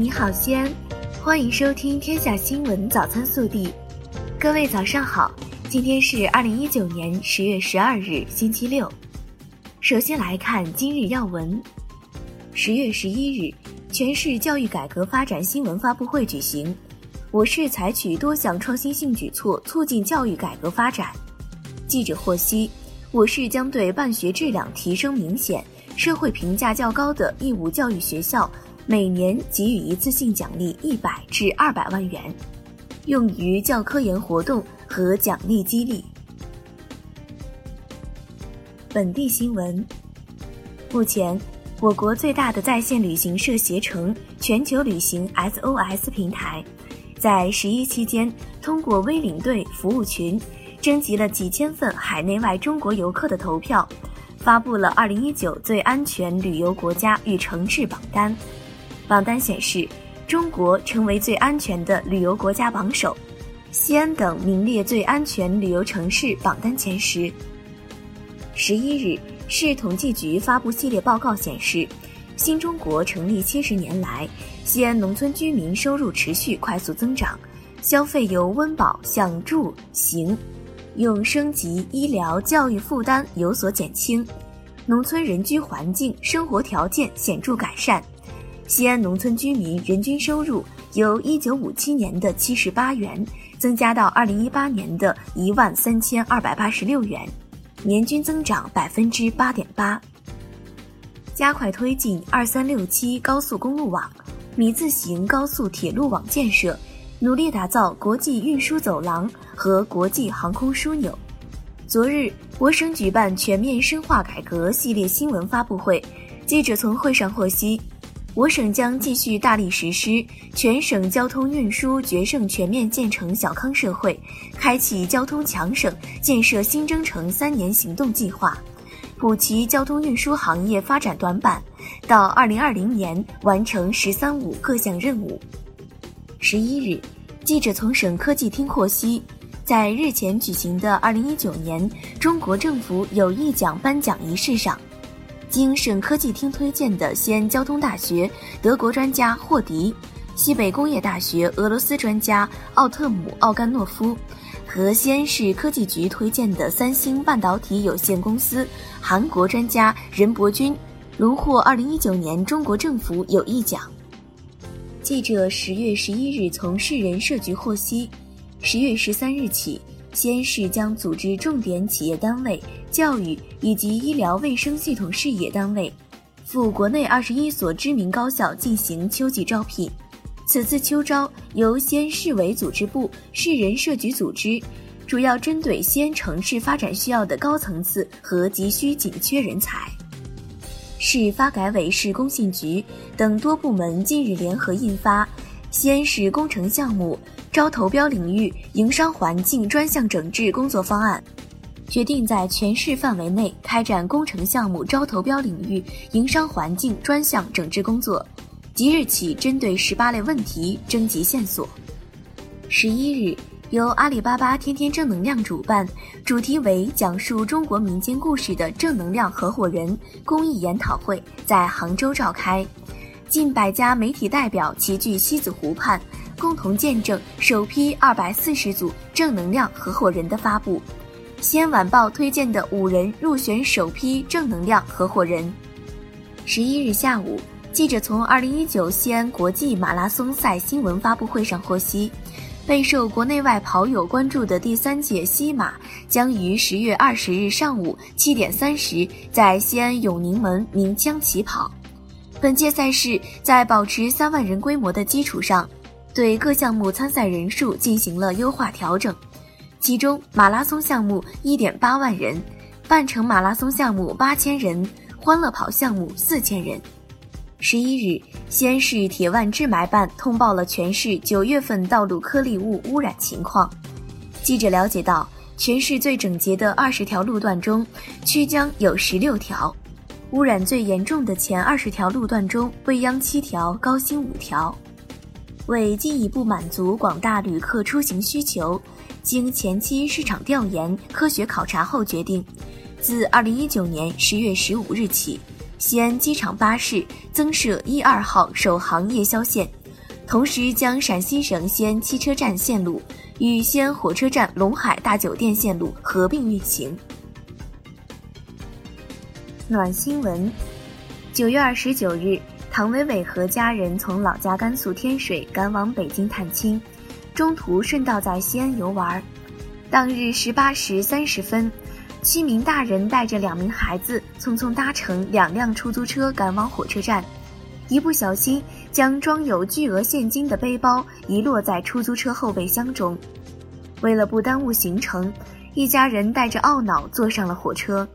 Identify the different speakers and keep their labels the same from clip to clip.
Speaker 1: 你好，西安，欢迎收听《天下新闻早餐速递》。各位早上好，今天是二零一九年十月十二日，星期六。首先来看今日要闻。十月十一日，全市教育改革发展新闻发布会举行。我市采取多项创新性举措，促进教育改革发展。记者获悉，我市将对办学质量提升明显、社会评价较高的义务教育学校，每年给予一次性奖励一百至二百万元，用于教科研活动和奖励激励。本地新闻：目前，我国最大的在线旅行社携程全球旅行 SOS 平台。在十一期间，通过微领队服务群，征集了几千份海内外中国游客的投票，发布了二零一九最安全旅游国家与城市榜单。榜单显示，中国成为最安全的旅游国家榜首，西安等名列最安全旅游城市榜单前十。十一日，市统计局发布系列报告显示。新中国成立七十年来，西安农村居民收入持续快速增长，消费由温饱向住行，用升级医疗教育负担有所减轻，农村人居环境生活条件显著改善。西安农村居民人均收入由一九五七年的七十八元增加到二零一八年的一万三千二百八十六元，年均增长百分之八点八。加快推进“二三六七”高速公路网、米字形高速铁路网建设，努力打造国际运输走廊和国际航空枢纽。昨日，我省举办全面深化改革系列新闻发布会，记者从会上获悉，我省将继续大力实施全省交通运输决胜全面建成小康社会，开启交通强省建设新征程三年行动计划。补齐交通运输行业发展短板，到二零二零年完成“十三五”各项任务。十一日，记者从省科技厅获悉，在日前举行的二零一九年中国政府友谊奖颁奖仪式上，经省科技厅推荐的西安交通大学德国专家霍迪、西北工业大学俄罗斯专家奥特姆·奥甘诺夫。和西安市科技局推荐的三星半导体有限公司韩国专家任伯君，荣获二零一九年中国政府友谊奖。记者十月十一日从市人社局获悉，十月十三日起，西安市将组织重点企业单位、教育以及医疗卫生系统事业单位，赴国内二十一所知名高校进行秋季招聘。此次秋招由西安市委组织部、市人社局组织，主要针对西安城市发展需要的高层次和急需紧缺人才。市发改委、市工信局等多部门近日联合印发《西安市工程项目招投标领域营商环境专项整治工作方案》，决定在全市范围内开展工程项目招投标领域营商环境专项整治工作。即日起，针对十八类问题征集线索。十一日，由阿里巴巴天天正能量主办，主题为讲述中国民间故事的正能量合伙人公益研讨会在杭州召开，近百家媒体代表齐聚西子湖畔，共同见证首批二百四十组正能量合伙人的发布。西安晚报推荐的五人入选首批正能量合伙人。十一日下午。记者从二零一九西安国际马拉松赛新闻发布会上获悉，备受国内外跑友关注的第三届西马将于十月二十日上午七点三十在西安永宁门鸣枪起跑。本届赛事在保持三万人规模的基础上，对各项目参赛人数进行了优化调整。其中，马拉松项目一点八万人，半程马拉松项目八千人，欢乐跑项目四千人。十一日，西安市铁腕治霾办通报了全市九月份道路颗粒物污染情况。记者了解到，全市最整洁的二十条路段中，曲江有十六条；污染最严重的前二十条路段中，未央七条，高新五条。为进一步满足广大旅客出行需求，经前期市场调研、科学考察后决定，自二零一九年十月十五日起。西安机场巴士增设一二号首航夜宵线，同时将陕西省西安汽车站线路与西安火车站陇海大酒店线路合并运行。暖新闻：九月二十九日，唐伟伟和家人从老家甘肃天水赶往北京探亲，中途顺道在西安游玩。当日十八时三十分，七名大人带着两名孩子匆匆搭乘两辆出租车赶往火车站。一不小心，将装有巨额现金的背包遗落在出租车后备箱中。为了不耽误行程，一家人带着懊恼坐上了火车。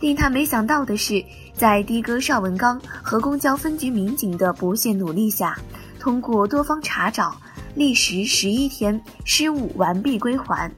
Speaker 1: 令他没想到的是，在的哥邵文刚和公交分局民警的不懈努力下，通过多方查找，历时十一天，失物完毕归还。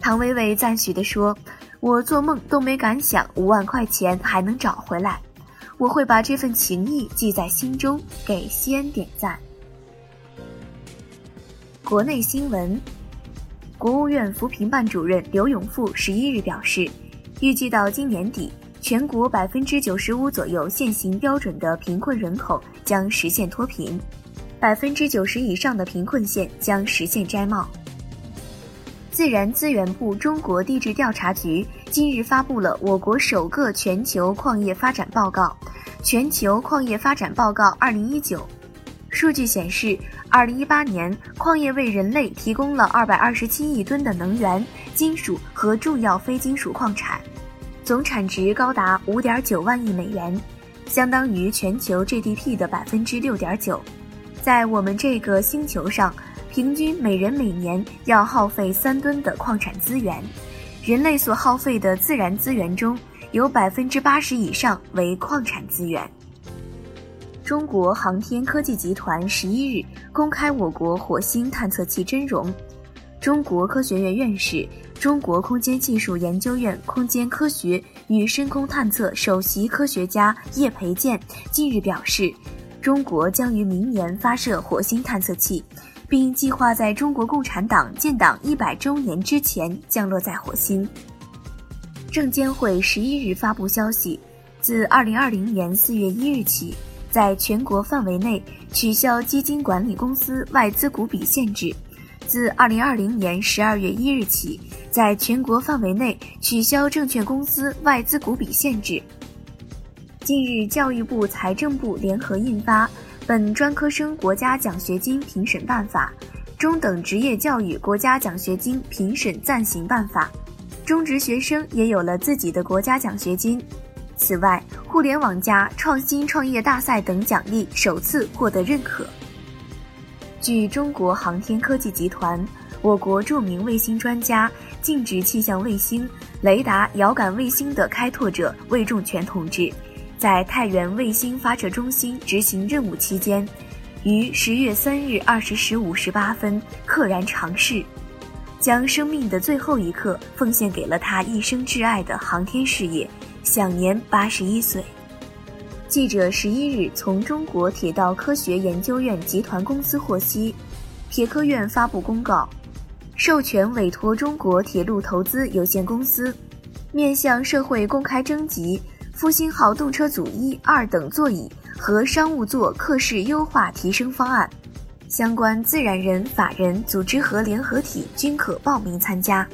Speaker 1: 唐伟伟赞许地说：“我做梦都没敢想，五万块钱还能找回来。”我会把这份情谊记在心中，给西安点赞。国内新闻，国务院扶贫办主任刘永富十一日表示，预计到今年底，全国百分之九十五左右现行标准的贫困人口将实现脱贫，百分之九十以上的贫困县将实现摘帽。自然资源部中国地质调查局近日发布了我国首个全球矿业发展报告。全球矿业发展报告二零一九，数据显示，二零一八年矿业为人类提供了二百二十七亿吨的能源、金属和重要非金属矿产，总产值高达五点九万亿美元，相当于全球 GDP 的百分之六点九。在我们这个星球上，平均每人每年要耗费三吨的矿产资源，人类所耗费的自然资源中。有百分之八十以上为矿产资源。中国航天科技集团十一日公开我国火星探测器真容。中国科学院院士、中国空间技术研究院空间科学与深空探测首席科学家叶培建近日表示，中国将于明年发射火星探测器，并计划在中国共产党建党一百周年之前降落在火星。证监会十一日发布消息，自二零二零年四月一日起，在全国范围内取消基金管理公司外资股比限制；自二零二零年十二月一日起，在全国范围内取消证券公司外资股比限制。近日，教育部、财政部联合印发《本专科生国家奖学金评审办法》《中等职业教育国家奖学金评审暂行办法》。中职学生也有了自己的国家奖学金。此外，互联网加、创新创业大赛等奖励首次获得认可。据中国航天科技集团，我国著名卫星专家、静止气象卫星、雷达、遥感卫星的开拓者魏仲全同志，在太原卫星发射中心执行任务期间，于十月三日二十时五十八分溘然长逝。将生命的最后一刻奉献给了他一生挚爱的航天事业，享年八十一岁。记者十一日从中国铁道科学研究院集团公司获悉，铁科院发布公告，授权委托中国铁路投资有限公司，面向社会公开征集复兴号动车组一、二等座椅和商务座客室优化提升方案。相关自然人、法人组织和联合体均可报名参加。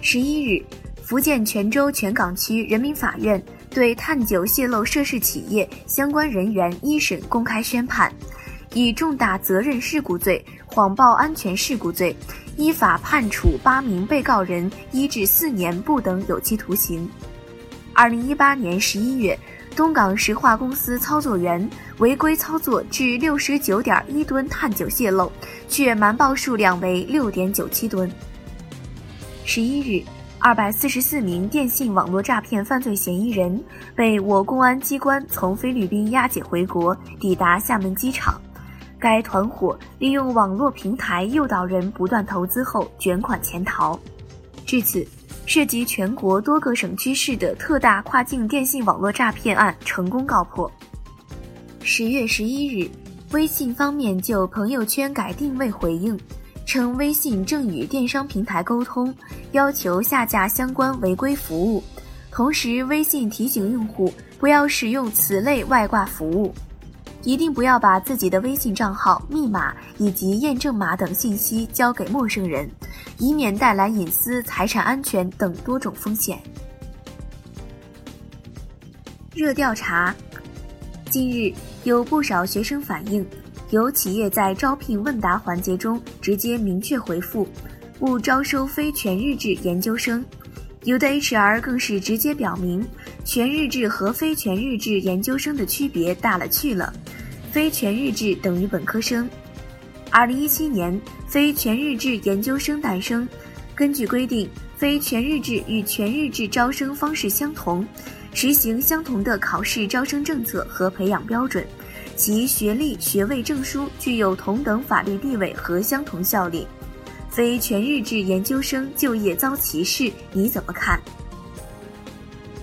Speaker 1: 十一日，福建泉州泉港区人民法院对碳九泄漏涉事企业相关人员一审公开宣判，以重大责任事故罪、谎报安全事故罪，依法判处八名被告人一至四年不等有期徒刑。二零一八年十一月。东港石化公司操作员违规操作致六十九点一吨碳九泄漏，却瞒报数量为六点九七吨。十一日，二百四十四名电信网络诈骗犯罪嫌疑人被我公安机关从菲律宾押解回国，抵达厦门机场。该团伙利用网络平台诱导人不断投资后卷款潜逃，至此。涉及全国多个省区市的特大跨境电信网络诈骗案成功告破。十月十一日，微信方面就朋友圈改定位回应，称微信正与电商平台沟通，要求下架相关违规服务。同时，微信提醒用户不要使用此类外挂服务。一定不要把自己的微信账号、密码以及验证码等信息交给陌生人，以免带来隐私、财产安全等多种风险。热调查：近日有不少学生反映，有企业在招聘问答环节中直接明确回复，勿招收非全日制研究生。有的 HR 更是直接表明，全日制和非全日制研究生的区别大了去了，非全日制等于本科生。二零一七年，非全日制研究生诞生。根据规定，非全日制与全日制招生方式相同，实行相同的考试招生政策和培养标准，其学历、学位、证书具有同等法律地位和相同效力。非全日制研究生就业遭歧视，你怎么看？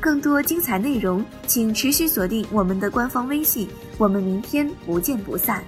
Speaker 1: 更多精彩内容，请持续锁定我们的官方微信，我们明天不见不散。